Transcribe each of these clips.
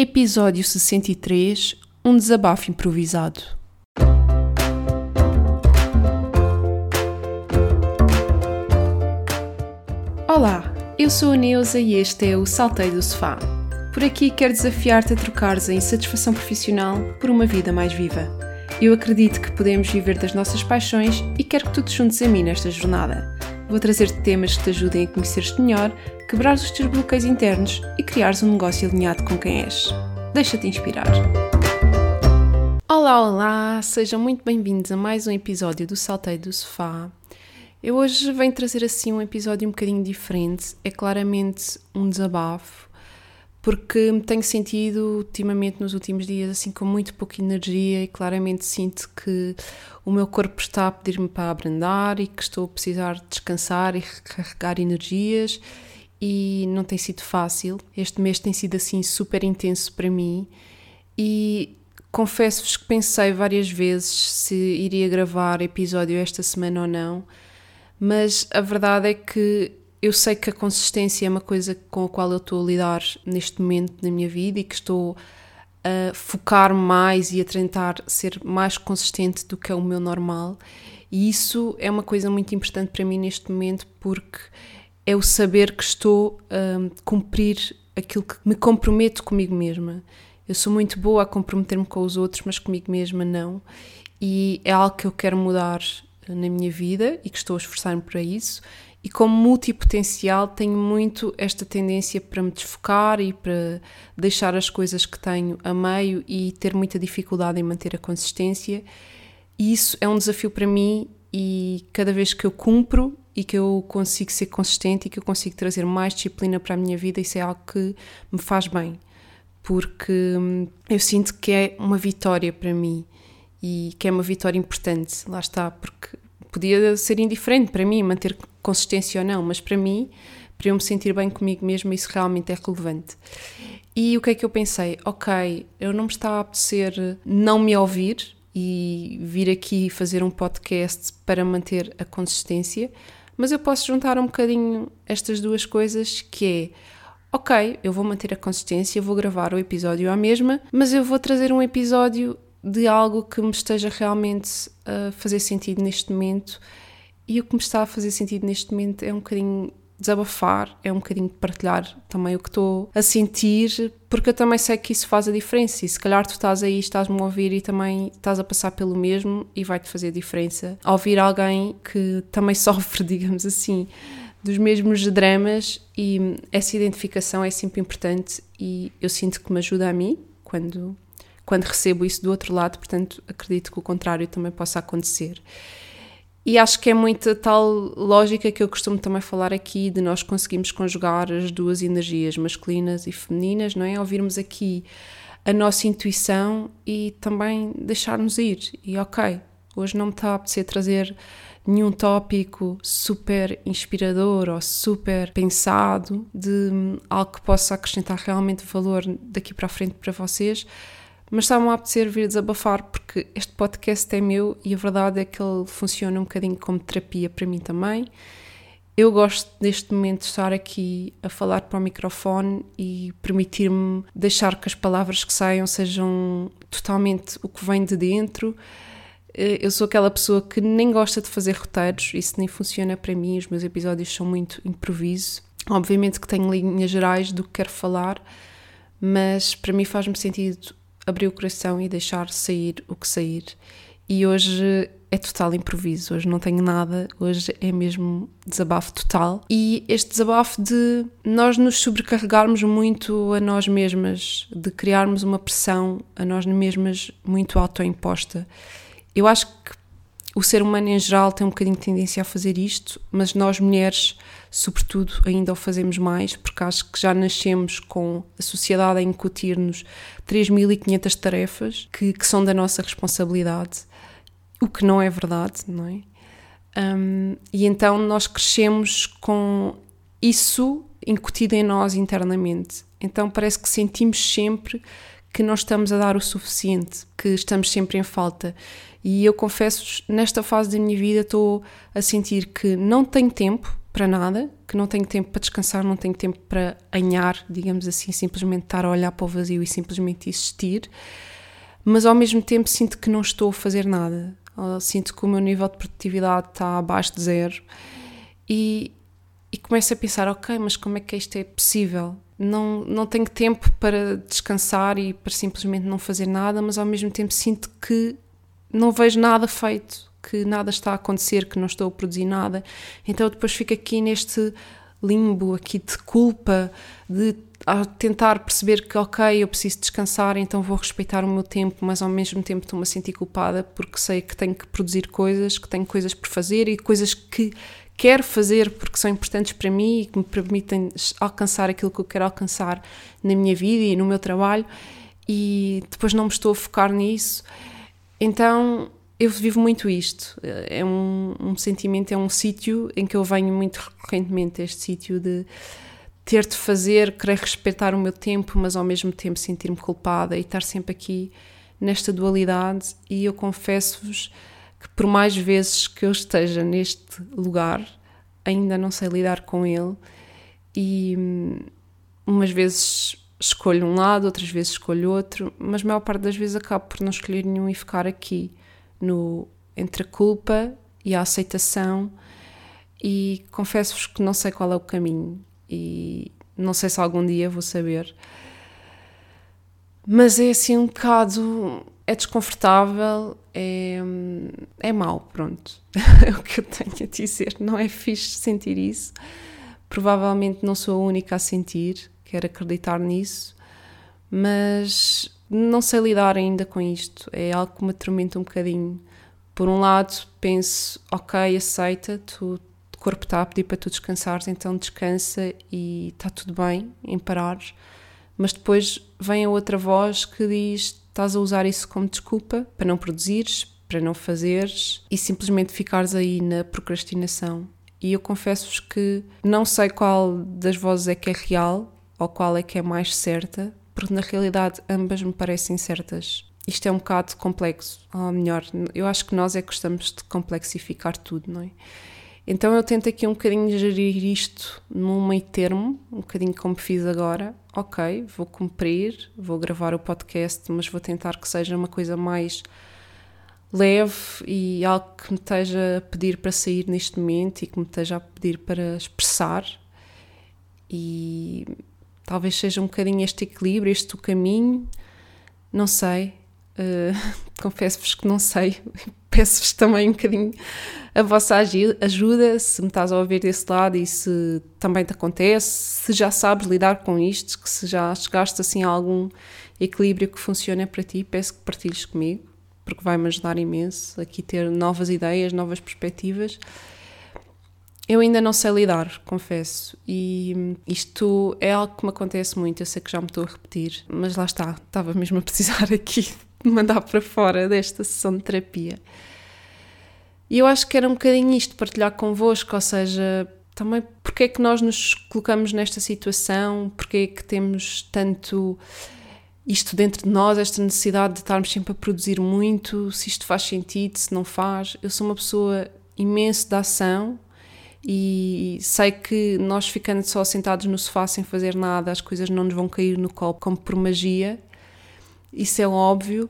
Episódio 63 Um desabafo improvisado. Olá, eu sou a Neuza e este é o Saltei do Sofá. Por aqui quero desafiar-te a trocares a insatisfação profissional por uma vida mais viva. Eu acredito que podemos viver das nossas paixões e quero que tu te juntes a mim nesta jornada. Vou trazer-te temas que te ajudem a conhecer-te melhor, quebrar os teus bloqueios internos e criares um negócio alinhado com quem és. Deixa-te inspirar. Olá, olá! Sejam muito bem-vindos a mais um episódio do Salteio do Sofá. Eu hoje venho trazer assim um episódio um bocadinho diferente. É claramente um desabafo, porque me tenho sentido ultimamente nos últimos dias assim com muito pouca energia e claramente sinto que o meu corpo está a pedir-me para abrandar e que estou a precisar descansar e recarregar energias e não tem sido fácil. Este mês tem sido assim super intenso para mim e confesso-vos que pensei várias vezes se iria gravar episódio esta semana ou não, mas a verdade é que eu sei que a consistência é uma coisa com a qual eu estou a lidar neste momento na minha vida e que estou a focar mais e a tentar ser mais consistente do que é o meu normal. E isso é uma coisa muito importante para mim neste momento porque é o saber que estou a cumprir aquilo que me comprometo comigo mesma. Eu sou muito boa a comprometer-me com os outros, mas comigo mesma não. E é algo que eu quero mudar na minha vida e que estou a esforçar-me para isso. E como multipotencial, tenho muito esta tendência para me desfocar e para deixar as coisas que tenho a meio e ter muita dificuldade em manter a consistência. E isso é um desafio para mim e cada vez que eu cumpro e que eu consigo ser consistente e que eu consigo trazer mais disciplina para a minha vida, isso é algo que me faz bem, porque hum, eu sinto que é uma vitória para mim e que é uma vitória importante, lá está, porque podia ser indiferente para mim manter consistência ou não, mas para mim, para eu me sentir bem comigo mesma, isso realmente é relevante. E o que é que eu pensei? Ok, eu não me está a apetecer não me ouvir e vir aqui fazer um podcast para manter a consistência, mas eu posso juntar um bocadinho estas duas coisas que é ok, eu vou manter a consistência, vou gravar o episódio à mesma, mas eu vou trazer um episódio de algo que me esteja realmente a fazer sentido neste momento. E o que me está a fazer sentido neste momento é um bocadinho desabafar, é um bocadinho partilhar também o que estou a sentir, porque eu também sei que isso faz a diferença. E se calhar tu estás aí, estás-me a ouvir e também estás a passar pelo mesmo e vai-te fazer diferença. Ao ouvir alguém que também sofre, digamos assim, dos mesmos dramas e essa identificação é sempre importante e eu sinto que me ajuda a mim quando quando recebo isso do outro lado, portanto, acredito que o contrário também possa acontecer. E acho que é muita tal lógica que eu costumo também falar aqui de nós conseguimos conjugar as duas energias masculinas e femininas, não é? Ouvirmos aqui a nossa intuição e também deixar-nos ir. E ok, hoje não me está a apetecer trazer nenhum tópico super inspirador ou super pensado de algo que possa acrescentar realmente valor daqui para a frente para vocês mas está-me a apetecer vir desabafar porque este podcast é meu e a verdade é que ele funciona um bocadinho como terapia para mim também. Eu gosto neste momento de estar aqui a falar para o microfone e permitir-me deixar que as palavras que saiam sejam totalmente o que vem de dentro. Eh, eu sou aquela pessoa que nem gosta de fazer roteiros, isso nem funciona para mim, os meus episódios são muito improviso. Obviamente que tenho linhas gerais do que quero falar, mas para mim faz-me sentido abrir o coração e deixar sair o que sair. E hoje é total improviso, hoje não tenho nada, hoje é mesmo desabafo total. E este desabafo de nós nos sobrecarregarmos muito a nós mesmas, de criarmos uma pressão a nós mesmas muito autoimposta. Eu acho que o ser humano em geral tem um bocadinho de tendência a fazer isto, mas nós mulheres, sobretudo, ainda o fazemos mais, porque acho que já nascemos com a sociedade a incutir-nos 3.500 tarefas que, que, são da nossa responsabilidade, o que não é verdade, não é? Um, e então nós crescemos com isso incutido em nós internamente. Então parece que sentimos sempre que não estamos a dar o suficiente, que estamos sempre em falta. E eu confesso, nesta fase da minha vida estou a sentir que não tenho tempo para nada, que não tenho tempo para descansar, não tenho tempo para anhar, digamos assim, simplesmente estar a olhar para o vazio e simplesmente existir, mas ao mesmo tempo sinto que não estou a fazer nada. Sinto que o meu nível de produtividade está abaixo de zero e, e começo a pensar: ok, mas como é que isto é possível? Não, não tenho tempo para descansar e para simplesmente não fazer nada, mas ao mesmo tempo sinto que não vejo nada feito que nada está a acontecer, que não estou a produzir nada. Então depois fico aqui neste limbo aqui de culpa, de tentar perceber que ok, eu preciso descansar, então vou respeitar o meu tempo, mas ao mesmo tempo estou-me a sentir culpada porque sei que tenho que produzir coisas, que tenho coisas por fazer e coisas que quero fazer porque são importantes para mim e que me permitem alcançar aquilo que eu quero alcançar na minha vida e no meu trabalho e depois não me estou a focar nisso. Então eu vivo muito isto. É um, um sentimento, é um sítio em que eu venho muito recorrentemente, este sítio de ter de fazer, querer respeitar o meu tempo, mas ao mesmo tempo sentir-me culpada e estar sempre aqui nesta dualidade. E eu confesso-vos que, por mais vezes que eu esteja neste lugar, ainda não sei lidar com ele. E hum, umas vezes escolho um lado, outras vezes escolho outro, mas a maior parte das vezes acabo por não escolher nenhum e ficar aqui no, entre a culpa e a aceitação, e confesso-vos que não sei qual é o caminho e não sei se algum dia vou saber. Mas é assim um bocado. É desconfortável, é, é mau, pronto. é o que eu tenho a dizer. Não é fixe sentir isso. Provavelmente não sou a única a sentir, quero acreditar nisso, mas não sei lidar ainda com isto. É algo que me atormenta um bocadinho. Por um lado, penso, ok, aceita, tu, o corpo está a pedir para tu descansares, então descansa e está tudo bem em parar. Mas depois vem a outra voz que diz: estás a usar isso como desculpa para não produzires, para não fazeres e simplesmente ficares aí na procrastinação. E eu confesso-vos que não sei qual das vozes é que é real ou qual é que é mais certa, porque na realidade ambas me parecem certas. Isto é um bocado complexo, ou melhor, eu acho que nós é que gostamos de complexificar tudo, não é? Então eu tento aqui um bocadinho gerir isto num meio termo, um bocadinho como fiz agora. Ok, vou cumprir, vou gravar o podcast, mas vou tentar que seja uma coisa mais leve e algo que me esteja a pedir para sair neste momento e que me esteja a pedir para expressar. E Talvez seja um bocadinho este equilíbrio, este o caminho, não sei. Uh, Confesso-vos que não sei. Peço-vos também um bocadinho a vossa ajuda, se me estás a ouvir desse lado e se também te acontece, se já sabes lidar com isto, que se já chegaste assim a algum equilíbrio que funciona para ti, peço que partilhes comigo, porque vai-me ajudar imenso aqui ter novas ideias, novas perspectivas eu ainda não sei lidar, confesso. E isto é algo que me acontece muito. Eu sei que já me estou a repetir, mas lá está, estava mesmo a precisar aqui de mandar para fora desta sessão de terapia. E eu acho que era um bocadinho isto, partilhar convosco, ou seja, também porque é que nós nos colocamos nesta situação, porque é que temos tanto isto dentro de nós, esta necessidade de estarmos sempre a produzir muito, se isto faz sentido, se não faz. Eu sou uma pessoa imenso de ação, e sei que nós ficando só sentados no sofá sem fazer nada, as coisas não nos vão cair no colo como por magia, isso é óbvio,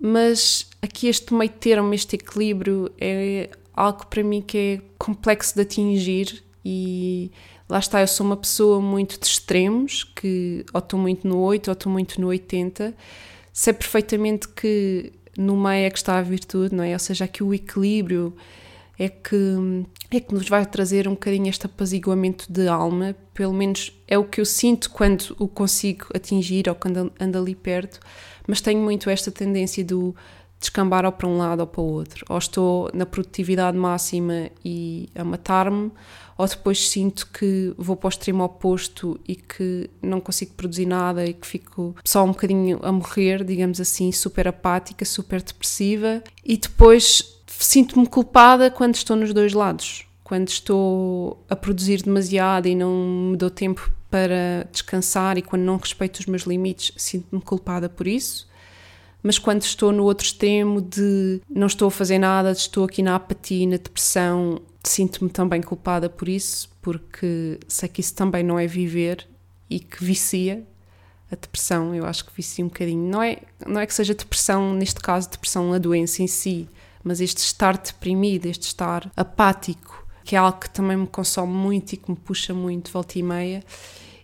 mas aqui este meio termo, este equilíbrio é algo para mim que é complexo de atingir. E lá está, eu sou uma pessoa muito de extremos, que ou estou muito no 8 ou estou muito no 80, sei perfeitamente que no meio é que está a virtude, não é? Ou seja, aqui o equilíbrio é que, é que nos vai trazer um bocadinho este apaziguamento de alma, pelo menos é o que eu sinto quando o consigo atingir ou quando ando ali perto, mas tenho muito esta tendência do descambar ou para um lado ou para o outro, ou estou na produtividade máxima e a matar-me, ou depois sinto que vou para o extremo oposto e que não consigo produzir nada e que fico só um bocadinho a morrer, digamos assim, super apática, super depressiva, e depois sinto-me culpada quando estou nos dois lados. Quando estou a produzir demasiado e não me dou tempo para descansar e quando não respeito os meus limites, sinto-me culpada por isso. Mas quando estou no outro extremo de não estou a fazer nada, estou aqui na apatia, na depressão, sinto-me também culpada por isso, porque sei que isso também não é viver e que vicia a depressão. Eu acho que vicia um bocadinho. Não é, não é que seja depressão, neste caso, depressão a doença em si, mas este estar deprimido, este estar apático, que é algo que também me consome muito e que me puxa muito, volta e meia.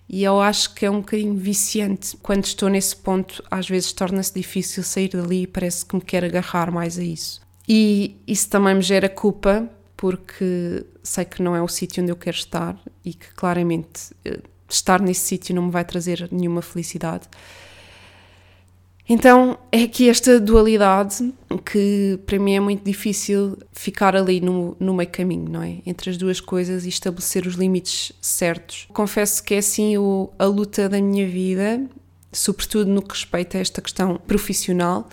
E eu acho que é um bocadinho viciante. Quando estou nesse ponto, às vezes torna-se difícil sair dali e parece que me quero agarrar mais a isso. E isso também me gera culpa, porque sei que não é o sítio onde eu quero estar e que claramente eh, estar nesse sítio não me vai trazer nenhuma felicidade. Então é aqui esta dualidade que para mim é muito difícil ficar ali no, no meio caminho, não é? Entre as duas coisas e estabelecer os limites certos. Confesso que é assim o, a luta da minha vida, sobretudo no que respeita a esta questão profissional,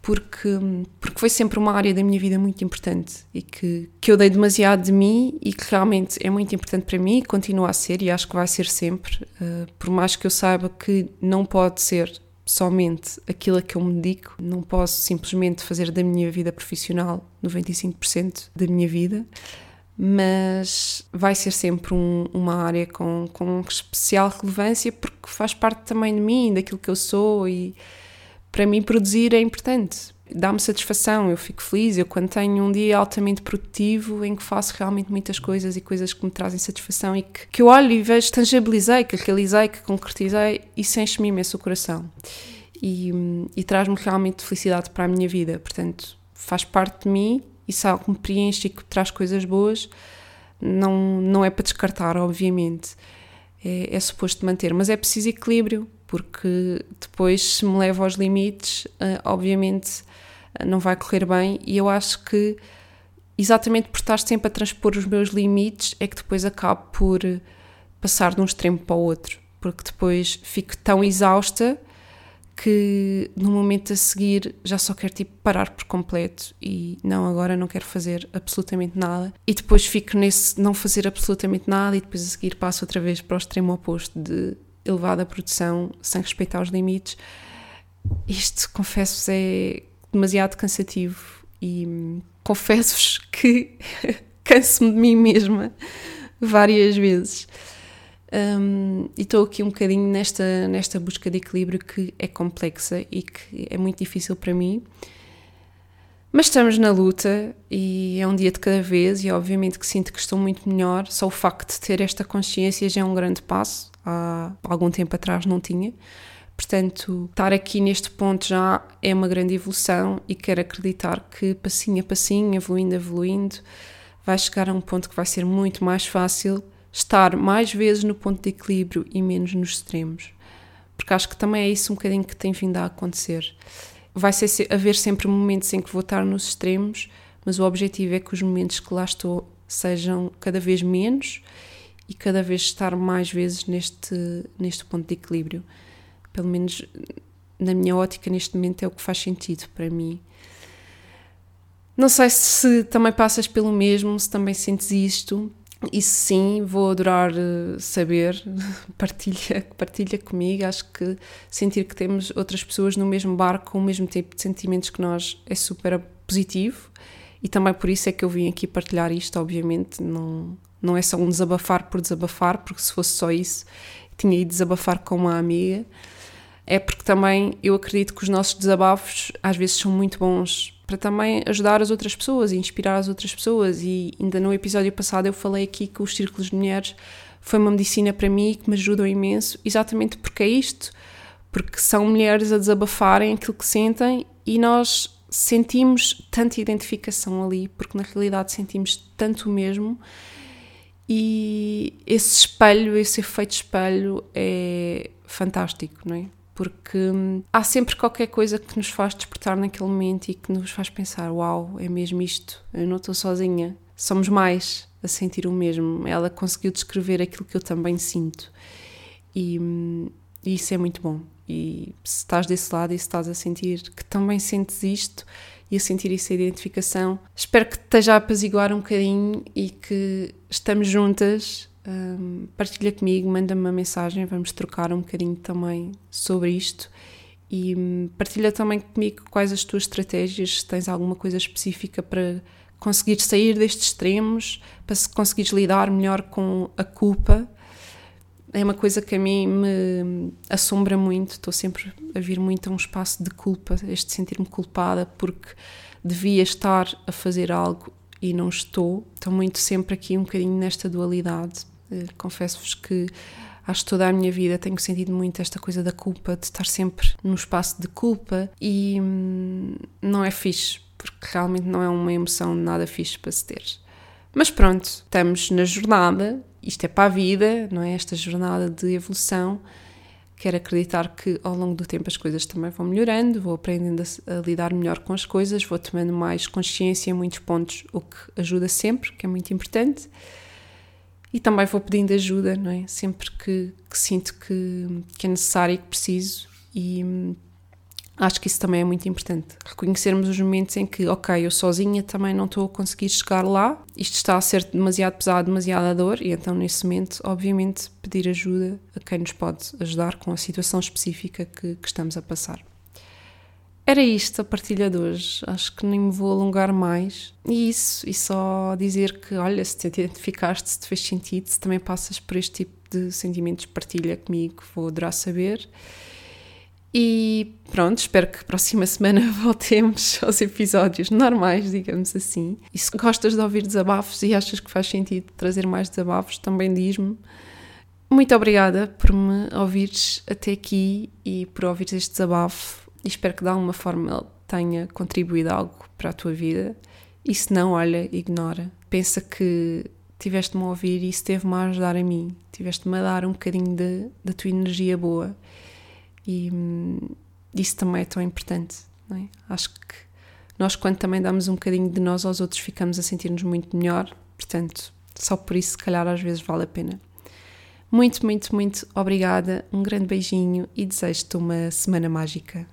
porque, porque foi sempre uma área da minha vida muito importante e que, que eu dei demasiado de mim e que realmente é muito importante para mim e continua a ser e acho que vai ser sempre, uh, por mais que eu saiba que não pode ser somente aquilo a que eu me dedico, não posso simplesmente fazer da minha vida profissional 95% da minha vida, mas vai ser sempre um, uma área com, com especial relevância porque faz parte também de mim, daquilo que eu sou e para mim produzir é importante. Dá-me satisfação, eu fico feliz. Eu, quando tenho um dia altamente produtivo em que faço realmente muitas coisas e coisas que me trazem satisfação e que, que eu olho e vejo, tangibilizei, que realizei, que concretizei, isso enche-me imenso o coração e, e traz-me realmente felicidade para a minha vida. Portanto, faz parte de mim e se algo me preenche e que traz coisas boas, não, não é para descartar, obviamente. É, é suposto manter, mas é preciso equilíbrio porque depois, se me leva aos limites, uh, obviamente uh, não vai correr bem. E eu acho que, exatamente por estar sempre a transpor os meus limites, é que depois acabo por passar de um extremo para o outro, porque depois fico tão exausta que no momento a seguir já só quero tipo parar por completo e não agora não quero fazer absolutamente nada e depois fico nesse não fazer absolutamente nada e depois a seguir passo outra vez para o extremo oposto de elevada produção sem respeitar os limites. Isto, confesso-vos, é demasiado cansativo e hum, confesso-vos que canso-me de mim mesma várias vezes. Um, e estou aqui um bocadinho nesta, nesta busca de equilíbrio que é complexa e que é muito difícil para mim. Mas estamos na luta e é um dia de cada vez, e obviamente que sinto que estou muito melhor. Só o facto de ter esta consciência já é um grande passo há algum tempo atrás não tinha. Portanto, estar aqui neste ponto já é uma grande evolução e quero acreditar que passinho a passinho, evoluindo, evoluindo, vai chegar a um ponto que vai ser muito mais fácil estar mais vezes no ponto de equilíbrio e menos nos extremos. Porque acho que também é isso um bocadinho que tem vindo a acontecer. Vai ser, haver sempre momentos em que vou estar nos extremos, mas o objetivo é que os momentos que lá estou sejam cada vez menos e cada vez estar mais vezes neste, neste ponto de equilíbrio. Pelo menos na minha ótica, neste momento, é o que faz sentido para mim. Não sei se também passas pelo mesmo, se também sentes isto. E sim, vou adorar eh, saber, partilha, partilha comigo. Acho que sentir que temos outras pessoas no mesmo barco com o mesmo tipo de sentimentos que nós é super positivo. E também por isso é que eu vim aqui partilhar isto, obviamente. Não, não é só um desabafar por desabafar, porque se fosse só isso, tinha ido desabafar com uma amiga. É porque também eu acredito que os nossos desabafos às vezes são muito bons para também ajudar as outras pessoas e inspirar as outras pessoas. E ainda no episódio passado eu falei aqui que os círculos de mulheres foi uma medicina para mim que me ajudou imenso, exatamente porque é isto, porque são mulheres a desabafarem aquilo que sentem e nós sentimos tanta identificação ali, porque na realidade sentimos tanto o mesmo e esse espelho, esse efeito espelho é fantástico, não é? Porque hum, há sempre qualquer coisa que nos faz despertar naquele momento e que nos faz pensar: uau, é mesmo isto, eu não estou sozinha, somos mais a sentir o mesmo. Ela conseguiu descrever aquilo que eu também sinto e, hum, e isso é muito bom. E se estás desse lado e se estás a sentir que também sentes isto e a sentir essa identificação. Espero que te esteja a apaziguar um bocadinho e que estamos juntas. Um, partilha comigo, manda-me uma mensagem, vamos trocar um bocadinho também sobre isto e um, partilha também comigo quais as tuas estratégias, se tens alguma coisa específica para conseguir sair destes extremos, para conseguires lidar melhor com a culpa. É uma coisa que a mim me assombra muito. Estou sempre a vir muito a um espaço de culpa, este sentir-me culpada porque devia estar a fazer algo e não estou. Estou muito sempre aqui um bocadinho nesta dualidade. Eh, confesso-vos que acho que toda a minha vida tenho sentido muito esta coisa da culpa, de estar sempre num espaço de culpa e hum, não é fixe, porque realmente não é uma emoção nada fixe para se ter. Mas pronto, estamos na jornada, isto é para a vida, não é? Esta jornada de evolução. Quero acreditar que ao longo do tempo as coisas também vão melhorando, vou aprendendo a, a lidar melhor com as coisas, vou tomando mais consciência em muitos pontos, o que ajuda sempre, que é muito importante. E também vou pedindo ajuda, não é? Sempre que, que sinto que, que, é necessário e que preciso. E hum, acho que isso também é muito importante. Reconhecermos os momentos em que, ok, eu sozinha também não estou a conseguir chegar lá, isto está a ser demasiado pesado, demasiada dor, e então nesse momento, obviamente, pedir ajuda a quem nos pode ajudar com a situação específica que, que estamos a passar. Era isto a partilha de hoje. Acho que nem me vou alongar mais. E isso, e só dizer que, olha, se te identificaste, se te fez sentido, se também passas por este tipo de sentimentos, partilha comigo, vou adorar saber. E pronto, espero que próxima semana voltemos aos episódios normais, digamos assim. E se gostas de ouvir desabafos e achas que faz sentido trazer mais desabafos, também diz-me. Muito obrigada por me ouvires até aqui e por ouvires este desabafo e espero que de alguma forma tenha contribuído algo para a tua vida. E se não, olha, ignora. Pensa que tiveste-me a ouvir e isso teve-me a ajudar a mim. Tiveste-me a dar um bocadinho da tua energia boa. E hum, isso também é tão importante. É? Acho que nós, quando também damos um bocadinho de nós aos outros, ficamos a sentir-nos muito melhor. Portanto, só por isso, se calhar, às vezes vale a pena. Muito, muito, muito obrigada. Um grande beijinho e desejo-te uma semana mágica.